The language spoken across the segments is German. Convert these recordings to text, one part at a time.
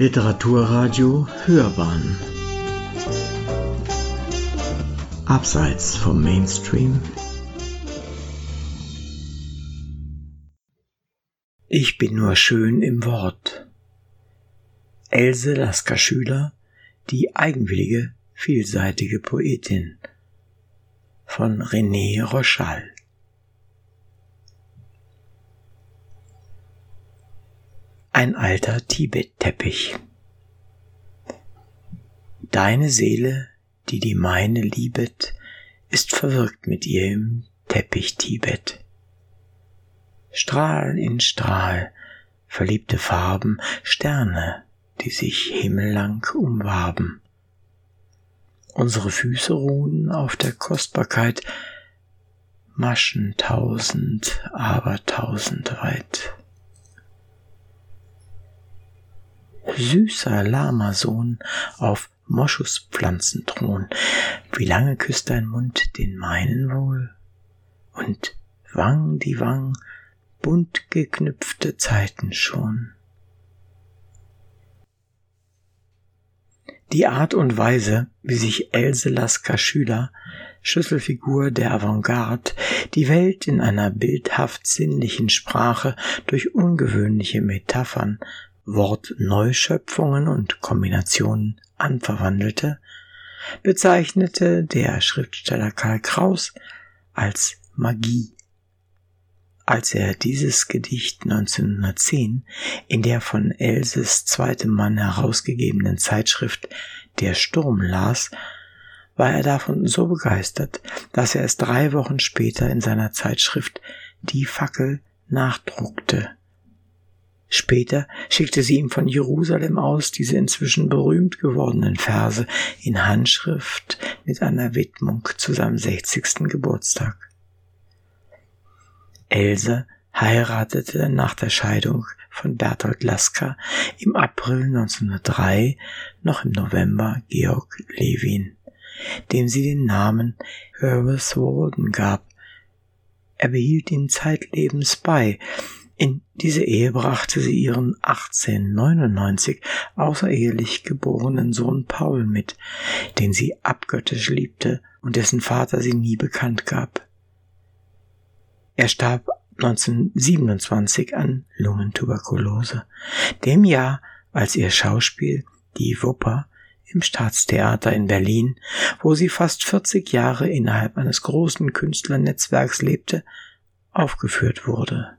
Literaturradio Hörbahn Abseits vom Mainstream Ich bin nur schön im Wort. Else Lasker Schüler, die eigenwillige, vielseitige Poetin von René Rochal. Ein alter Tibet-Teppich. Deine Seele, die die meine liebet, ist verwirkt mit ihr im Teppich Tibet. Strahl in Strahl, verliebte Farben, Sterne, die sich himmellang umwaben. Unsere Füße ruhen auf der Kostbarkeit, Maschen tausend, aber tausend weit. Süßer Lamasohn auf Moschuspflanzenthron, wie lange küsst dein Mund den meinen wohl? Und Wang die Wang, bunt geknüpfte Zeiten schon. Die Art und Weise, wie sich Else Lasker Schüler, Schlüsselfigur der Avantgarde, die Welt in einer bildhaft sinnlichen Sprache durch ungewöhnliche Metaphern, Wortneuschöpfungen und Kombinationen anverwandelte, bezeichnete der Schriftsteller Karl Kraus als Magie als er dieses Gedicht 1910 in der von Elses zweitem Mann herausgegebenen Zeitschrift Der Sturm las, war er davon so begeistert, dass er es drei Wochen später in seiner Zeitschrift Die Fackel nachdruckte. Später schickte sie ihm von Jerusalem aus diese inzwischen berühmt gewordenen Verse in Handschrift mit einer Widmung zu seinem 60. Geburtstag. Else heiratete nach der Scheidung von Berthold Lasker im April 1903 noch im November Georg Levin, dem sie den Namen Horace Walden gab. Er behielt ihn zeitlebens bei. In diese Ehe brachte sie ihren 1899 außerehelich geborenen Sohn Paul mit, den sie abgöttisch liebte und dessen Vater sie nie bekannt gab. Er starb 1927 an Lungentuberkulose, dem Jahr, als ihr Schauspiel Die Wupper im Staatstheater in Berlin, wo sie fast 40 Jahre innerhalb eines großen Künstlernetzwerks lebte, aufgeführt wurde.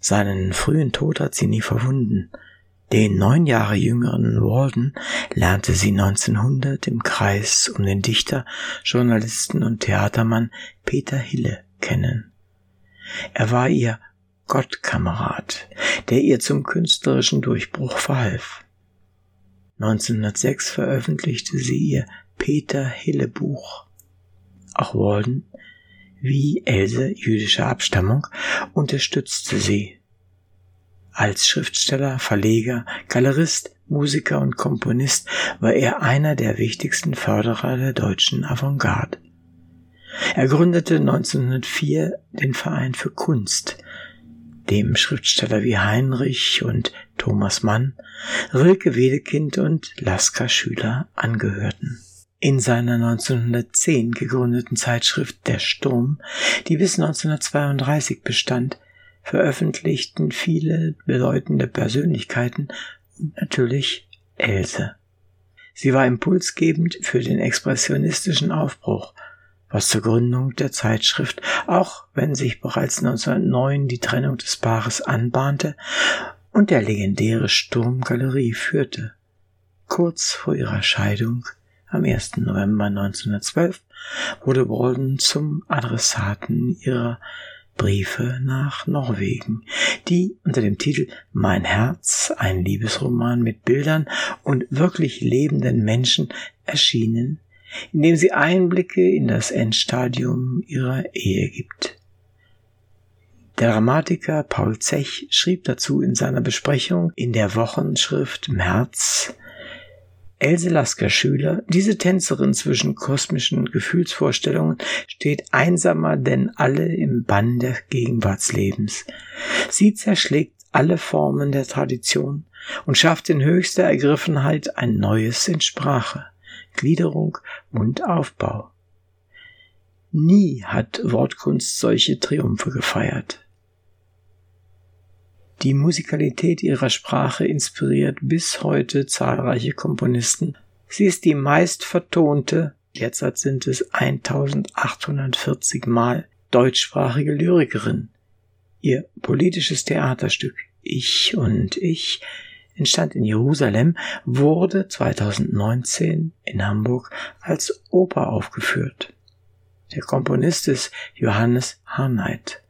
Seinen frühen Tod hat sie nie verwunden. Den neun Jahre jüngeren Walden lernte sie 1900 im Kreis um den Dichter, Journalisten und Theatermann Peter Hille kennen. Er war ihr Gottkamerad, der ihr zum künstlerischen Durchbruch verhalf. 1906 veröffentlichte sie ihr Peter Hille Buch. Auch Walden, wie Else jüdischer Abstammung, unterstützte sie. Als Schriftsteller, Verleger, Galerist, Musiker und Komponist war er einer der wichtigsten Förderer der deutschen Avantgarde. Er gründete 1904 den Verein für Kunst, dem Schriftsteller wie Heinrich und Thomas Mann, Rilke Wedekind und Lasker Schüler angehörten. In seiner 1910 gegründeten Zeitschrift Der Sturm, die bis 1932 bestand, veröffentlichten viele bedeutende Persönlichkeiten und natürlich Else. Sie war impulsgebend für den expressionistischen Aufbruch was zur Gründung der Zeitschrift, auch wenn sich bereits 1909 die Trennung des Paares anbahnte und der legendäre Sturmgalerie führte. Kurz vor ihrer Scheidung am 1. November 1912 wurde Walden zum Adressaten ihrer Briefe nach Norwegen, die unter dem Titel Mein Herz, ein Liebesroman mit Bildern und wirklich lebenden Menschen erschienen indem sie Einblicke in das Endstadium ihrer Ehe gibt. Der Dramatiker Paul Zech schrieb dazu in seiner Besprechung in der Wochenschrift März Else Lasker Schüler, diese Tänzerin zwischen kosmischen Gefühlsvorstellungen, steht einsamer denn alle im Bann des Gegenwartslebens. Sie zerschlägt alle Formen der Tradition und schafft in höchster Ergriffenheit ein Neues in Sprache, Gliederung und Aufbau. Nie hat Wortkunst solche Triumphe gefeiert. Die Musikalität ihrer Sprache inspiriert bis heute zahlreiche Komponisten. Sie ist die meist vertonte, derzeit sind es 1840 Mal, deutschsprachige Lyrikerin. Ihr politisches Theaterstück Ich und Ich entstand in Jerusalem, wurde 2019 in Hamburg als Oper aufgeführt. Der Komponist ist Johannes Harnight.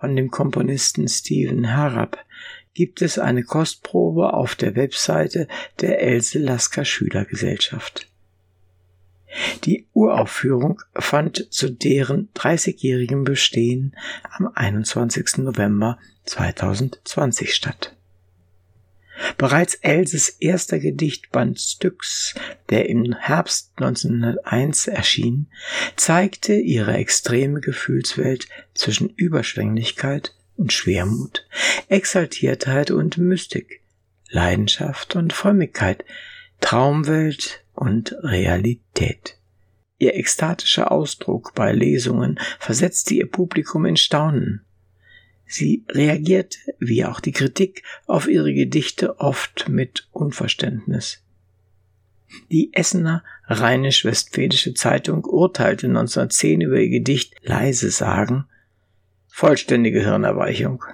Von dem Komponisten Stephen Harrap gibt es eine Kostprobe auf der Webseite der Else Lasker Schülergesellschaft. Die Uraufführung fand zu deren 30-jährigem Bestehen am 21. November 2020 statt. Bereits Elses erster Gedichtband Styx, der im Herbst 1901 erschien, zeigte ihre extreme Gefühlswelt zwischen Überschwänglichkeit und Schwermut, Exaltiertheit und Mystik, Leidenschaft und Frömmigkeit, Traumwelt und Realität. Ihr ekstatischer Ausdruck bei Lesungen versetzte ihr Publikum in Staunen. Sie reagierte, wie auch die Kritik, auf ihre Gedichte oft mit Unverständnis. Die Essener Rheinisch-Westfälische Zeitung urteilte 1910 über ihr Gedicht Leise sagen, vollständige Hirnerweichung.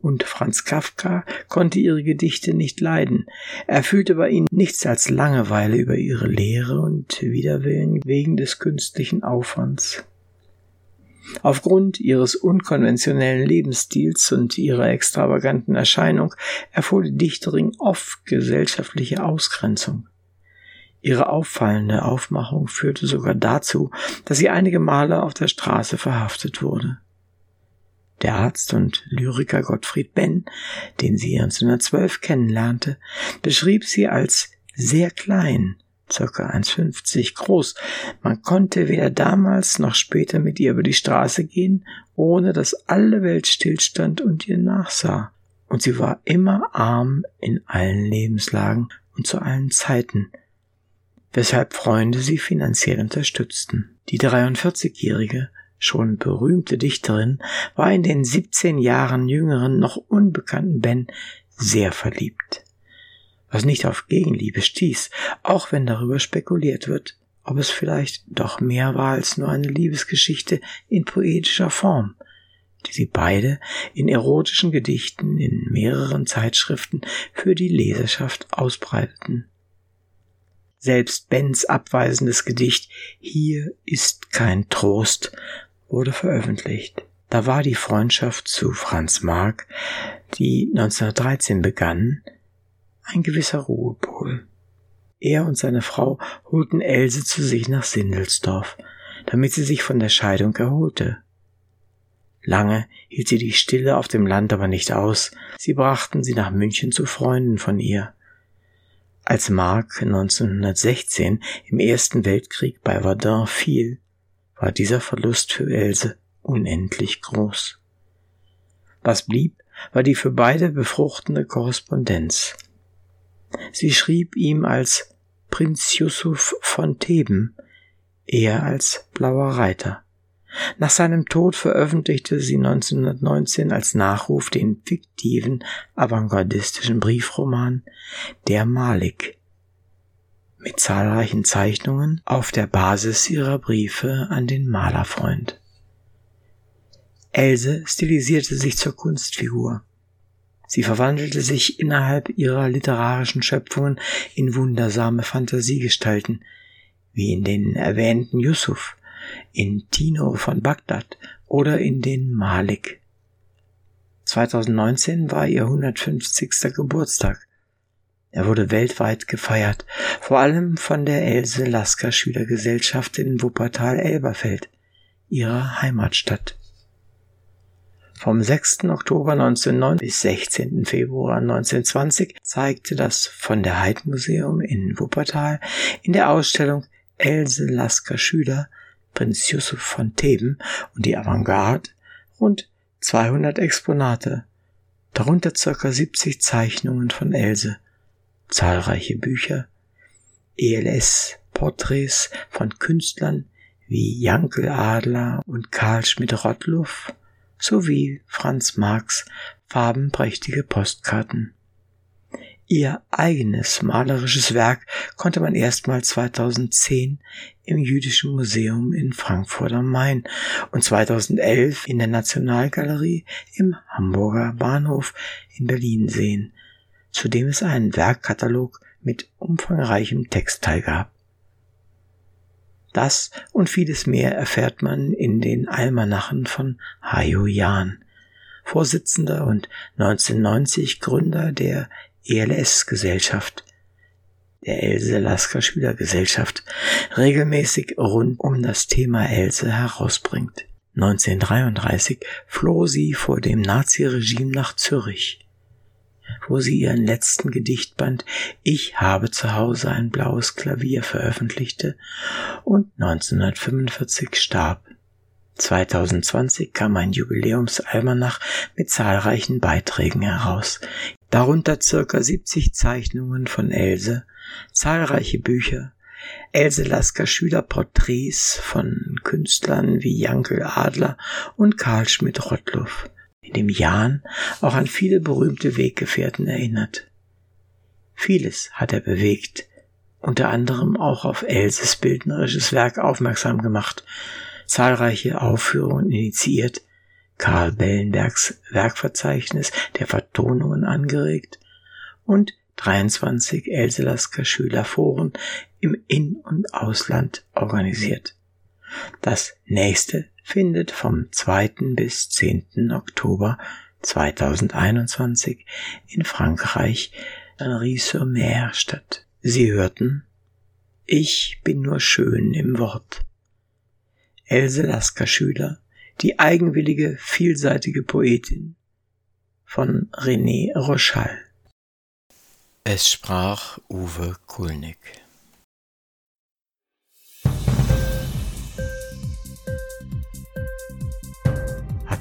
Und Franz Kafka konnte ihre Gedichte nicht leiden. Er fühlte bei ihnen nichts als Langeweile über ihre Lehre und Widerwillen wegen des künstlichen Aufwands. Aufgrund ihres unkonventionellen Lebensstils und ihrer extravaganten Erscheinung erfuhr die Dichterin oft gesellschaftliche Ausgrenzung. Ihre auffallende Aufmachung führte sogar dazu, dass sie einige Male auf der Straße verhaftet wurde. Der Arzt und Lyriker Gottfried Benn, den sie 1912 kennenlernte, beschrieb sie als sehr klein, circa 1,50 groß. Man konnte weder damals noch später mit ihr über die Straße gehen, ohne dass alle Welt stillstand und ihr nachsah. Und sie war immer arm in allen Lebenslagen und zu allen Zeiten, weshalb Freunde sie finanziell unterstützten. Die 43-Jährige, schon berühmte Dichterin, war in den 17 Jahren jüngeren, noch unbekannten Ben sehr verliebt was nicht auf Gegenliebe stieß, auch wenn darüber spekuliert wird, ob es vielleicht doch mehr war als nur eine Liebesgeschichte in poetischer Form, die sie beide in erotischen Gedichten in mehreren Zeitschriften für die Leserschaft ausbreiteten. Selbst Bens abweisendes Gedicht Hier ist kein Trost wurde veröffentlicht. Da war die Freundschaft zu Franz Marc, die 1913 begann, ein gewisser Ruhepol. Er und seine Frau holten Else zu sich nach Sindelsdorf, damit sie sich von der Scheidung erholte. Lange hielt sie die Stille auf dem Land aber nicht aus, sie brachten sie nach München zu Freunden von ihr. Als Mark 1916 im Ersten Weltkrieg bei Verdun fiel, war dieser Verlust für Else unendlich groß. Was blieb, war die für beide befruchtende Korrespondenz. Sie schrieb ihm als Prinz Yusuf von Theben, eher als Blauer Reiter. Nach seinem Tod veröffentlichte sie 1919 als Nachruf den fiktiven avantgardistischen Briefroman Der Malik mit zahlreichen Zeichnungen auf der Basis ihrer Briefe an den Malerfreund. Else stilisierte sich zur Kunstfigur. Sie verwandelte sich innerhalb ihrer literarischen Schöpfungen in wundersame Fantasiegestalten, wie in den erwähnten Yusuf, in Tino von Bagdad oder in den Malik. 2019 war ihr 150. Geburtstag. Er wurde weltweit gefeiert, vor allem von der Else Lasker Schülergesellschaft in Wuppertal-Elberfeld, ihrer Heimatstadt. Vom 6. Oktober 1909 bis 16. Februar 1920 zeigte das von der Heid Museum in Wuppertal in der Ausstellung Else Lasker Schüler, Prinz Yusuf von Theben und die Avantgarde rund 200 Exponate, darunter ca. 70 Zeichnungen von Else, zahlreiche Bücher, ELS-Porträts von Künstlern wie Jankel Adler und Karl Schmidt-Rottluff sowie Franz Marx farbenprächtige Postkarten. Ihr eigenes malerisches Werk konnte man erstmals 2010 im Jüdischen Museum in Frankfurt am Main und 2011 in der Nationalgalerie im Hamburger Bahnhof in Berlin sehen, zu dem es einen Werkkatalog mit umfangreichem Textteil gab. Das und vieles mehr erfährt man in den Almanachen von Hayo Jan, Vorsitzender und 1990 Gründer der ELS-Gesellschaft, der Else Lasker Schülergesellschaft, regelmäßig rund um das Thema Else herausbringt. 1933 floh sie vor dem Naziregime nach Zürich, wo sie ihren letzten Gedichtband Ich habe zu Hause ein blaues Klavier veröffentlichte und 1945 starb. 2020 kam ein Jubiläumsalmanach mit zahlreichen Beiträgen heraus, darunter circa 70 Zeichnungen von Else, zahlreiche Bücher, Else Lasker Schülerporträts von Künstlern wie Jankel Adler und Karl Schmidt-Rottluff, in dem Jan auch an viele berühmte Weggefährten erinnert. Vieles hat er bewegt, unter anderem auch auf Elses bildnerisches Werk aufmerksam gemacht, zahlreiche Aufführungen initiiert, Karl Bellenbergs Werkverzeichnis der Vertonungen angeregt und 23 Elselasker Schülerforen im In- und Ausland organisiert. Das nächste findet vom 2. bis 10. Oktober 2021 in Frankreich Henri-sur-Mer statt. Sie hörten Ich bin nur schön im Wort. Else Lasker Schüler die eigenwillige, vielseitige Poetin von René Rochal. Es sprach Uwe Kulnig.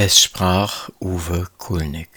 Es sprach Uwe Kulnig.